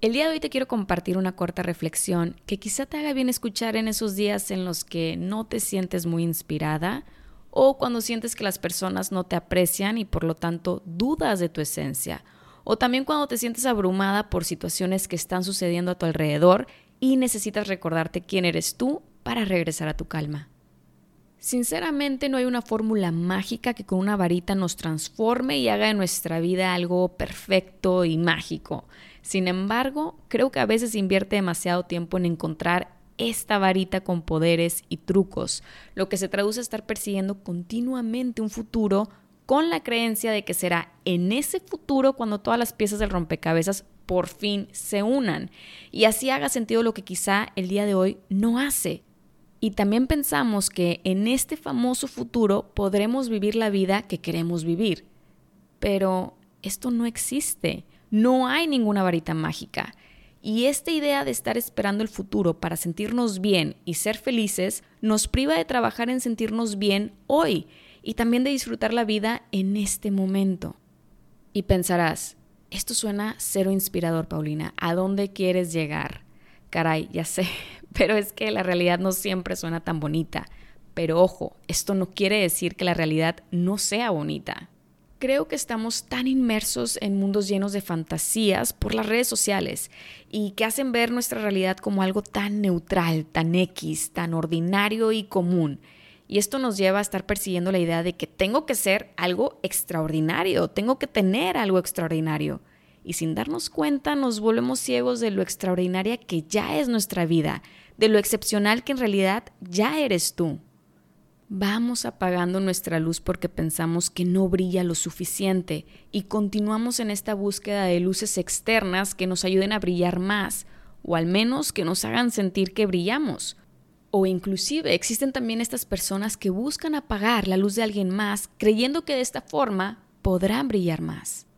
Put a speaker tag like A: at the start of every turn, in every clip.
A: El día de hoy te quiero compartir una corta reflexión que quizá te haga bien escuchar en esos días en los que no te sientes muy inspirada o cuando sientes que las personas no te aprecian y por lo tanto dudas de tu esencia, o también cuando te sientes abrumada por situaciones que están sucediendo a tu alrededor y necesitas recordarte quién eres tú para regresar a tu calma. Sinceramente no hay una fórmula mágica que con una varita nos transforme y haga de nuestra vida algo perfecto y mágico. Sin embargo, creo que a veces invierte demasiado tiempo en encontrar esta varita con poderes y trucos, lo que se traduce a estar persiguiendo continuamente un futuro con la creencia de que será en ese futuro cuando todas las piezas del rompecabezas por fin se unan y así haga sentido lo que quizá el día de hoy no hace. Y también pensamos que en este famoso futuro podremos vivir la vida que queremos vivir. Pero esto no existe. No hay ninguna varita mágica. Y esta idea de estar esperando el futuro para sentirnos bien y ser felices nos priva de trabajar en sentirnos bien hoy y también de disfrutar la vida en este momento. Y pensarás, esto suena cero inspirador, Paulina. ¿A dónde quieres llegar? Caray, ya sé, pero es que la realidad no siempre suena tan bonita. Pero ojo, esto no quiere decir que la realidad no sea bonita. Creo que estamos tan inmersos en mundos llenos de fantasías por las redes sociales y que hacen ver nuestra realidad como algo tan neutral, tan X, tan ordinario y común. Y esto nos lleva a estar persiguiendo la idea de que tengo que ser algo extraordinario, tengo que tener algo extraordinario. Y sin darnos cuenta nos volvemos ciegos de lo extraordinaria que ya es nuestra vida, de lo excepcional que en realidad ya eres tú vamos apagando nuestra luz porque pensamos que no brilla lo suficiente y continuamos en esta búsqueda de luces externas que nos ayuden a brillar más o al menos que nos hagan sentir que brillamos. O inclusive existen también estas personas que buscan apagar la luz de alguien más creyendo que de esta forma podrán brillar más.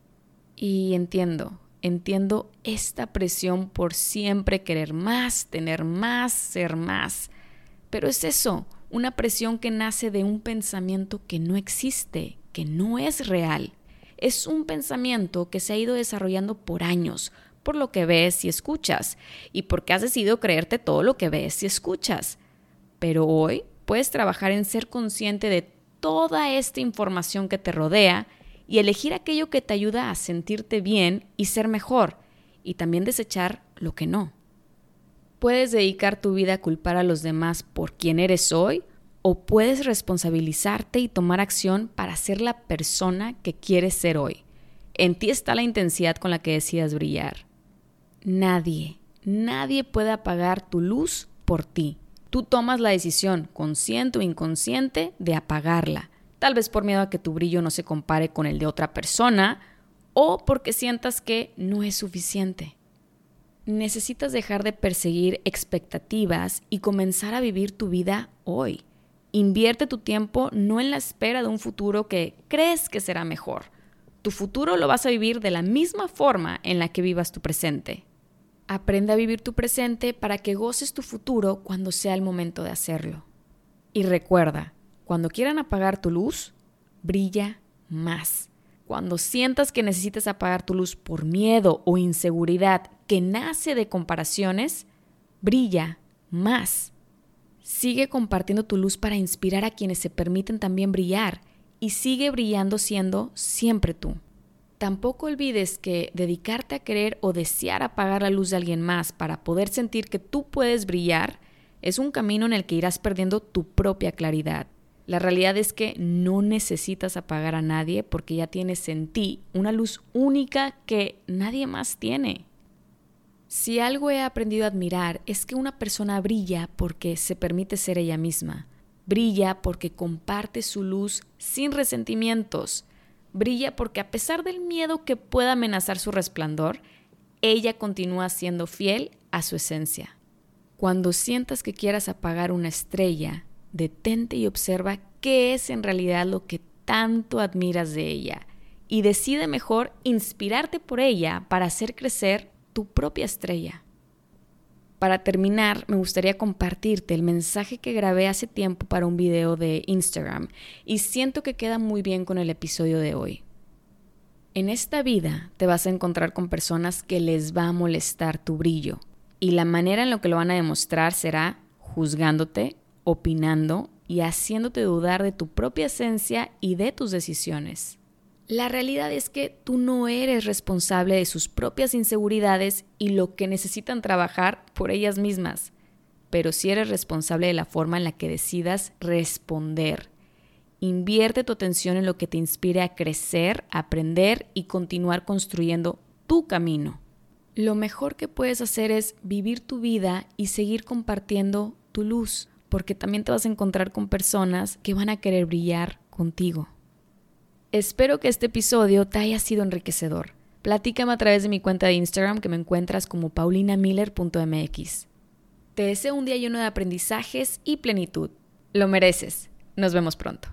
A: Y entiendo, entiendo esta presión por siempre querer más, tener más, ser más. Pero es eso, una presión que nace de un pensamiento que no existe, que no es real. Es un pensamiento que se ha ido desarrollando por años, por lo que ves y escuchas, y porque has decidido creerte todo lo que ves y escuchas. Pero hoy puedes trabajar en ser consciente de toda esta información que te rodea y elegir aquello que te ayuda a sentirte bien y ser mejor, y también desechar lo que no. Puedes dedicar tu vida a culpar a los demás por quién eres hoy o puedes responsabilizarte y tomar acción para ser la persona que quieres ser hoy. En ti está la intensidad con la que decidas brillar. Nadie, nadie puede apagar tu luz por ti. Tú tomas la decisión, consciente o inconsciente, de apagarla. Tal vez por miedo a que tu brillo no se compare con el de otra persona o porque sientas que no es suficiente necesitas dejar de perseguir expectativas y comenzar a vivir tu vida hoy. Invierte tu tiempo no en la espera de un futuro que crees que será mejor. Tu futuro lo vas a vivir de la misma forma en la que vivas tu presente. Aprende a vivir tu presente para que goces tu futuro cuando sea el momento de hacerlo. Y recuerda, cuando quieran apagar tu luz, brilla más. Cuando sientas que necesitas apagar tu luz por miedo o inseguridad que nace de comparaciones, brilla más. Sigue compartiendo tu luz para inspirar a quienes se permiten también brillar y sigue brillando siendo siempre tú. Tampoco olvides que dedicarte a querer o desear apagar la luz de alguien más para poder sentir que tú puedes brillar es un camino en el que irás perdiendo tu propia claridad. La realidad es que no necesitas apagar a nadie porque ya tienes en ti una luz única que nadie más tiene. Si algo he aprendido a admirar es que una persona brilla porque se permite ser ella misma. Brilla porque comparte su luz sin resentimientos. Brilla porque a pesar del miedo que pueda amenazar su resplandor, ella continúa siendo fiel a su esencia. Cuando sientas que quieras apagar una estrella, detente y observa qué es en realidad lo que tanto admiras de ella y decide mejor inspirarte por ella para hacer crecer tu propia estrella. Para terminar, me gustaría compartirte el mensaje que grabé hace tiempo para un video de Instagram y siento que queda muy bien con el episodio de hoy. En esta vida te vas a encontrar con personas que les va a molestar tu brillo y la manera en la que lo van a demostrar será juzgándote, opinando y haciéndote dudar de tu propia esencia y de tus decisiones. La realidad es que tú no eres responsable de sus propias inseguridades y lo que necesitan trabajar por ellas mismas, pero sí eres responsable de la forma en la que decidas responder. Invierte tu atención en lo que te inspire a crecer, aprender y continuar construyendo tu camino. Lo mejor que puedes hacer es vivir tu vida y seguir compartiendo tu luz, porque también te vas a encontrar con personas que van a querer brillar contigo. Espero que este episodio te haya sido enriquecedor. Platícame a través de mi cuenta de Instagram que me encuentras como paulinamiller.mx. Te deseo un día lleno de aprendizajes y plenitud. Lo mereces. Nos vemos pronto.